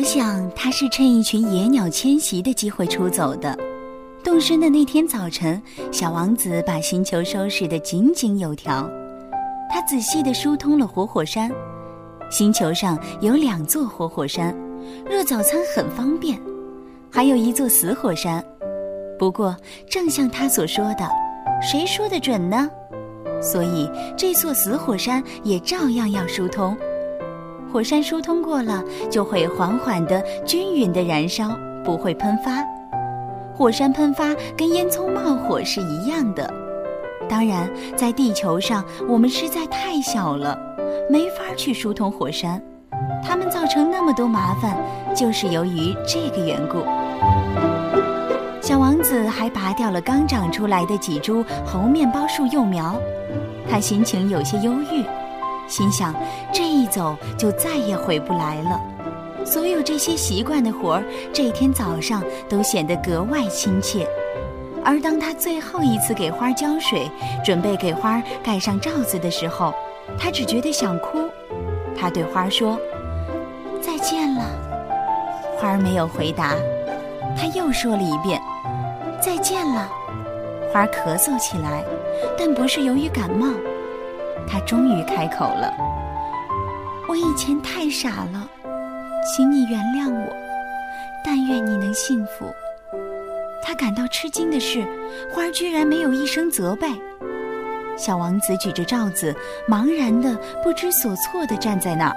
我想他是趁一群野鸟迁徙的机会出走的。动身的那天早晨，小王子把星球收拾得井井有条。他仔细地疏通了活火山。星球上有两座活火山，热早餐很方便。还有一座死火山。不过，正像他所说的，谁说的准呢？所以，这座死火山也照样要疏通。火山疏通过了，就会缓缓的、均匀的燃烧，不会喷发。火山喷发跟烟囱冒火是一样的。当然，在地球上，我们实在太小了，没法去疏通火山。它们造成那么多麻烦，就是由于这个缘故。小王子还拔掉了刚长出来的几株猴面包树幼苗，他心情有些忧郁。心想，这一走就再也回不来了。所有这些习惯的活儿，这天早上都显得格外亲切。而当他最后一次给花浇水，准备给花盖上罩子的时候，他只觉得想哭。他对花说：“再见了。”花儿没有回答。他又说了一遍：“再见了。”花儿咳嗽起来，但不是由于感冒。他终于开口了：“我以前太傻了，请你原谅我。但愿你能幸福。”他感到吃惊的是，花儿居然没有一声责备。小王子举着罩子，茫然的、不知所措的站在那儿。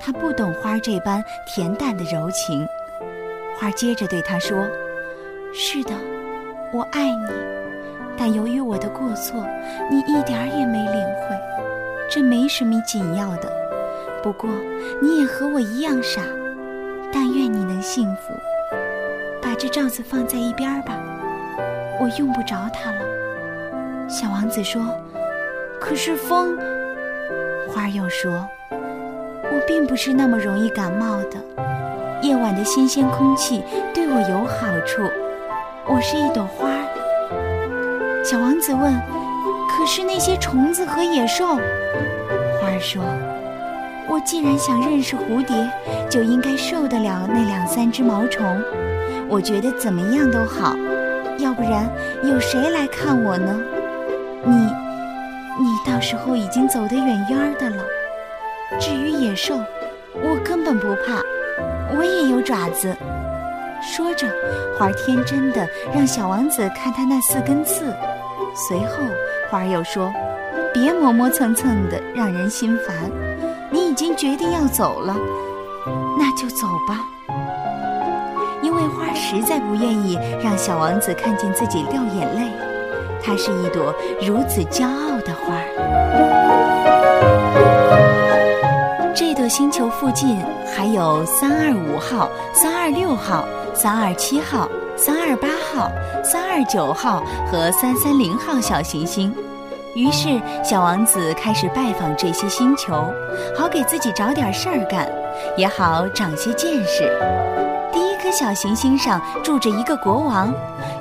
他不懂花儿这般恬淡的柔情。花儿接着对他说：“是的，我爱你。”但由于我的过错，你一点儿也没领会。这没什么紧要的，不过你也和我一样傻。但愿你能幸福。把这罩子放在一边吧，我用不着它了。小王子说：“可是风。”花儿又说：“我并不是那么容易感冒的。夜晚的新鲜空气对我有好处。我是一朵花。”小王子问：“可是那些虫子和野兽？”花儿说：“我既然想认识蝴蝶，就应该受得了那两三只毛虫。我觉得怎么样都好，要不然有谁来看我呢？你，你到时候已经走得远远的了。至于野兽，我根本不怕，我也有爪子。”说着，花儿天真的让小王子看他那四根刺。随后，花儿又说：“别磨磨蹭蹭的，让人心烦。你已经决定要走了，那就走吧。”因为花儿实在不愿意让小王子看见自己掉眼泪。它是一朵如此骄傲的花儿。这朵星球附近还有三二五号、三二六号、三二七号。三二八号、三二九号和三三零号小行星，于是小王子开始拜访这些星球，好给自己找点事儿干，也好长些见识。第一颗小行星上住着一个国王，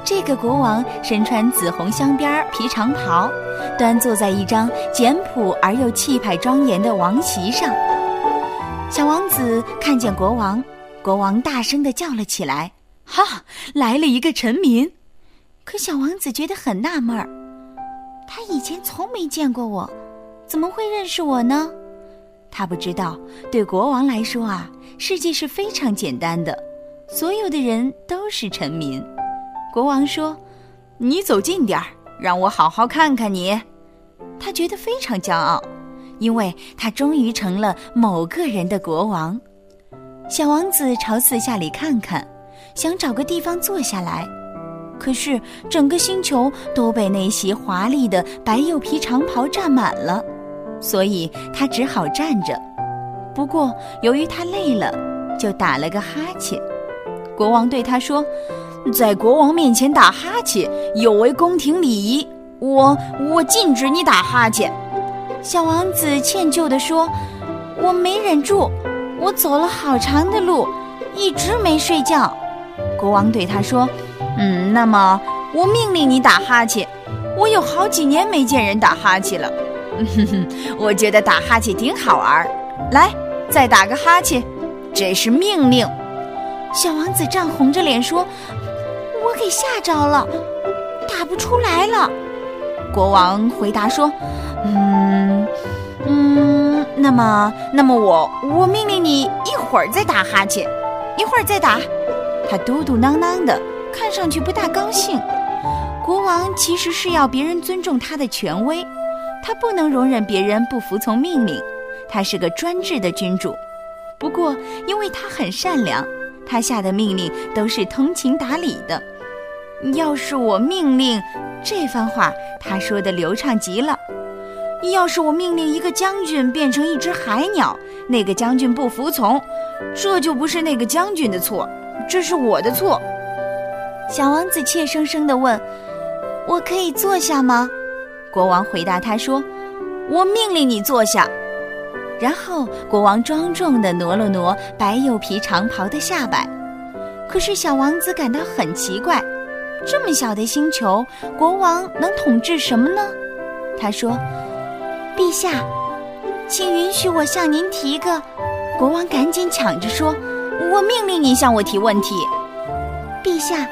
这个国王身穿紫红镶边皮长袍，端坐在一张简朴而又气派庄严的王席上。小王子看见国王，国王大声地叫了起来。哈，来了一个臣民，可小王子觉得很纳闷儿，他以前从没见过我，怎么会认识我呢？他不知道，对国王来说啊，世界是非常简单的，所有的人都是臣民。国王说：“你走近点儿，让我好好看看你。”他觉得非常骄傲，因为他终于成了某个人的国王。小王子朝四下里看看。想找个地方坐下来，可是整个星球都被那袭华丽的白釉皮长袍占满了，所以他只好站着。不过由于他累了，就打了个哈欠。国王对他说：“在国王面前打哈欠有违宫廷礼仪，我我禁止你打哈欠。”小王子歉疚地说：“我没忍住，我走了好长的路，一直没睡觉。”国王对他说：“嗯，那么我命令你打哈欠。我有好几年没见人打哈欠了。哼哼，我觉得打哈欠挺好玩。来，再打个哈欠，这是命令。小王子涨红着脸说：“我给吓着了，打不出来了。”国王回答说：“，嗯，那么，那么我我命令你一会儿再打哈欠，一会儿再打。”他嘟嘟囔囔的，看上去不大高兴。国王其实是要别人尊重他的权威，他不能容忍别人不服从命令。他是个专制的君主，不过因为他很善良，他下的命令都是通情达理的。要是我命令，这番话他说的流畅极了。要是我命令一个将军变成一只海鸟，那个将军不服从，这就不是那个将军的错，这是我的错。小王子怯生生地问：“我可以坐下吗？”国王回答他说：“我命令你坐下。”然后国王庄重地挪了挪白釉皮长袍的下摆。可是小王子感到很奇怪：这么小的星球，国王能统治什么呢？他说：“陛下，请允许我向您提个……”国王赶紧抢着说：“我命令你向我提问题。”陛下，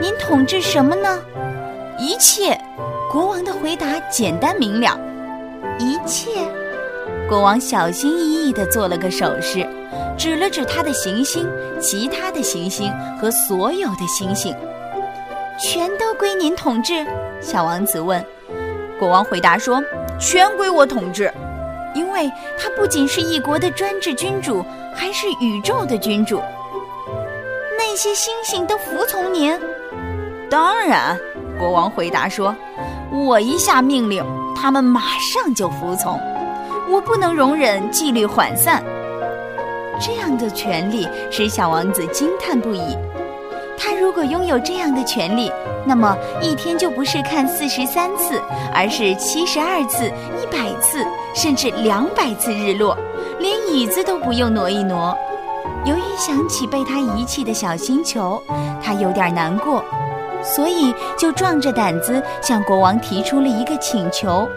您统治什么呢？一切。国王的回答简单明了：一切。国王小心翼翼地做了个手势，指了指他的行星、其他的行星和所有的星星，全都归您统治。小王子问。国王回答说：“全归我统治，因为他不仅是一国的专制君主，还是宇宙的君主。那些星星都服从您。”当然，国王回答说：“我一下命令，他们马上就服从。”我不能容忍纪律涣散，这样的权利使小王子惊叹不已。他如果拥有这样的权利，那么一天就不是看四十三次，而是七十二次、一百次，甚至两百次日落，连椅子都不用挪一挪。由于想起被他遗弃的小星球，他有点难过，所以就壮着胆子向国王提出了一个请求。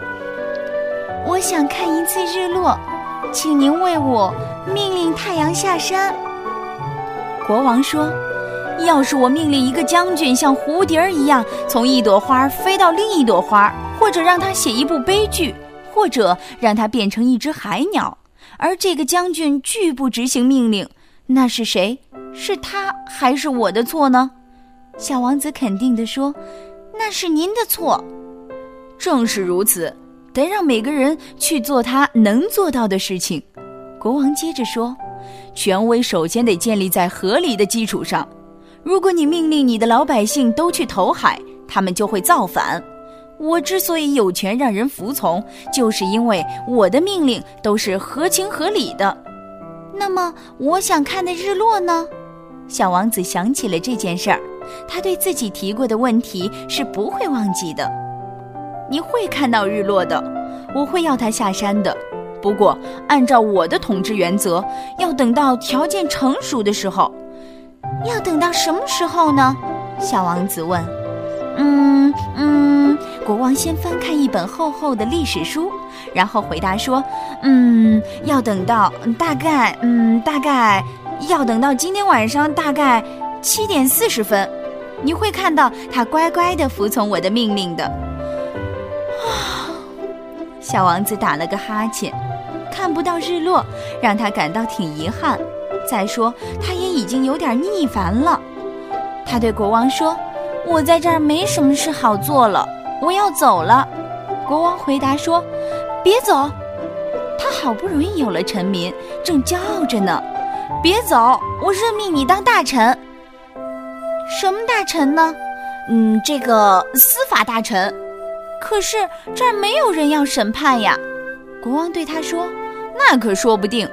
我想看一次日落，请您为我命令太阳下山。国王说：“要是我命令一个将军像蝴蝶一样从一朵花飞到另一朵花，或者让他写一部悲剧，或者让他变成一只海鸟，而这个将军拒不执行命令，那是谁？是他还是我的错呢？”小王子肯定地说：“那是您的错。”正是如此。得让每个人去做他能做到的事情。国王接着说：“权威首先得建立在合理的基础上。如果你命令你的老百姓都去投海，他们就会造反。我之所以有权让人服从，就是因为我的命令都是合情合理的。那么，我想看的日落呢？”小王子想起了这件事儿，他对自己提过的问题是不会忘记的。你会看到日落的，我会要他下山的。不过，按照我的统治原则，要等到条件成熟的时候。要等到什么时候呢？小王子问。嗯嗯，国王先翻看一本厚厚的历史书，然后回答说：“嗯，要等到大概，嗯，大概要等到今天晚上大概七点四十分，你会看到他乖乖的服从我的命令的。”！小王子打了个哈欠，看不到日落，让他感到挺遗憾。再说，他已经有点腻烦了。他对国王说：“我在这儿没什么事好做了，我要走了。”国王回答说：“别走！”他好不容易有了臣民，正骄傲着呢。别走！我任命你当大臣。什么大臣呢？嗯，这个司法大臣。可是这儿没有人要审判呀，国王对他说：“那可说不定，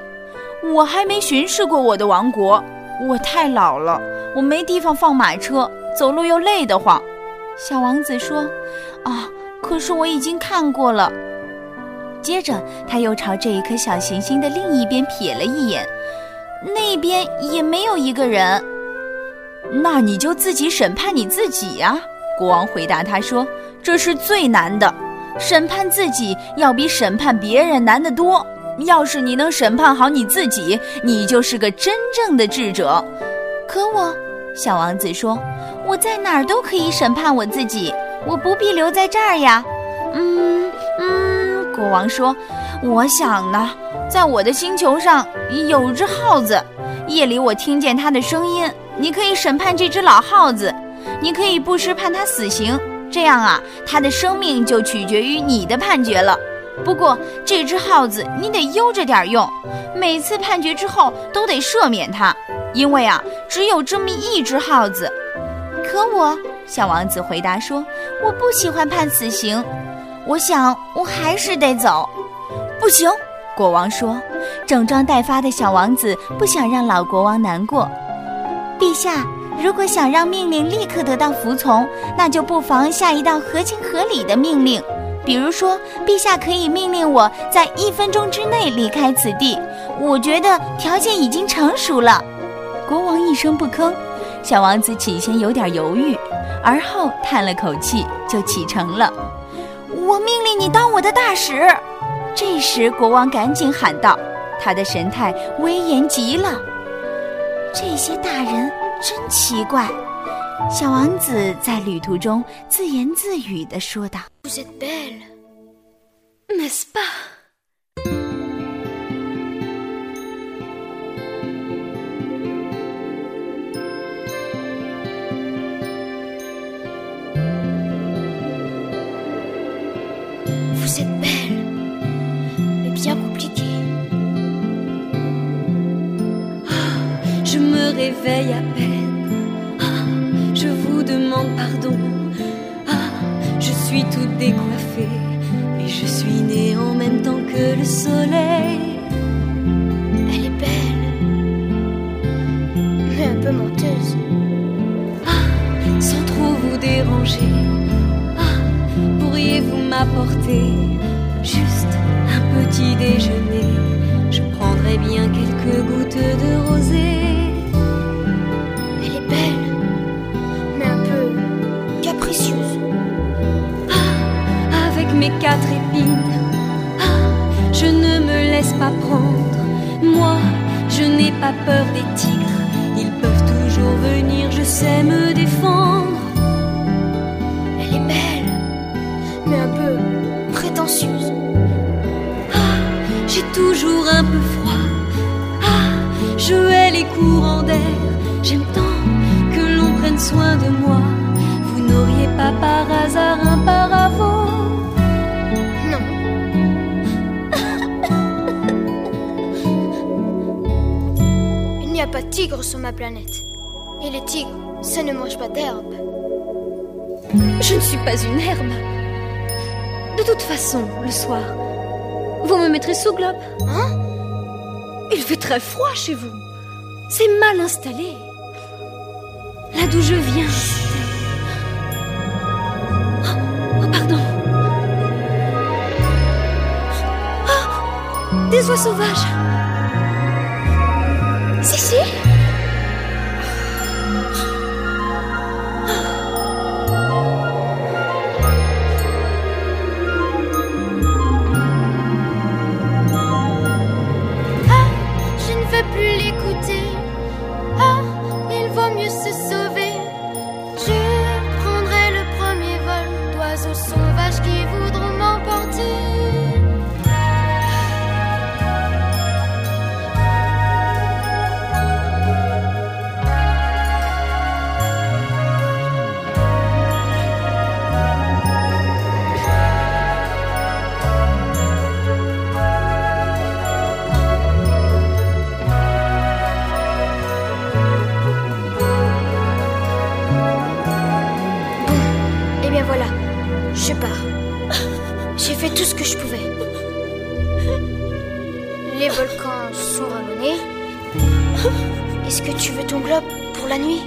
我还没巡视过我的王国，我太老了，我没地方放马车，走路又累得慌。”小王子说：“啊，可是我已经看过了。”接着他又朝这一颗小行星的另一边瞥了一眼，那边也没有一个人。那你就自己审判你自己呀。国王回答他说：“这是最难的，审判自己要比审判别人难得多。要是你能审判好你自己，你就是个真正的智者。可我，小王子说，我在哪儿都可以审判我自己，我不必留在这儿呀。嗯嗯，国王说，我想呢，在我的星球上有只耗子，夜里我听见它的声音。你可以审判这只老耗子，你可以不时判他死刑，这样啊，他的生命就取决于你的判决了。不过这只耗子你得悠着点用，每次判决之后都得赦免它，因为啊，只有这么一只耗子。可我，小王子回答说，我不喜欢判死刑，我想我还是得走。不行，国王说，整装待发的小王子不想让老国王难过。陛下，如果想让命令立刻得到服从，那就不妨下一道合情合理的命令。比如说，陛下可以命令我在一分钟之内离开此地。我觉得条件已经成熟了。国王一声不吭，小王子起先有点犹豫，而后叹了口气，就启程了。我命令你当我的大使。这时，国王赶紧喊道，他的神态威严极了。这些大人真奇怪，小王子在旅途中自言自语地说道。Soleil. Elle est belle, mais un peu menteuse. Ah, sans trop vous déranger. Ah, pourriez-vous m'apporter juste un petit déjeuner? Je prendrais bien quelques gouttes de rosée. mes quatre épines. Pas prendre. Moi, je n'ai pas peur des tigres. Ils peuvent toujours venir, je sais me défendre. Elle est belle, mais un peu prétentieuse. Ah, j'ai toujours un peu froid. Ah, je hais les courants d'air. J'aime tant que l'on prenne soin de moi. Vous n'auriez pas par tigres sur ma planète. Et les tigres, ça ne mange pas d'herbe. Je ne suis pas une herbe. De toute façon, le soir, vous me mettrez sous globe. Hein? Il fait très froid chez vous. C'est mal installé. Là d'où je viens. Oh, oh pardon. Oh, des oies sauvages. Si, si. Que tu veux ton globe pour la nuit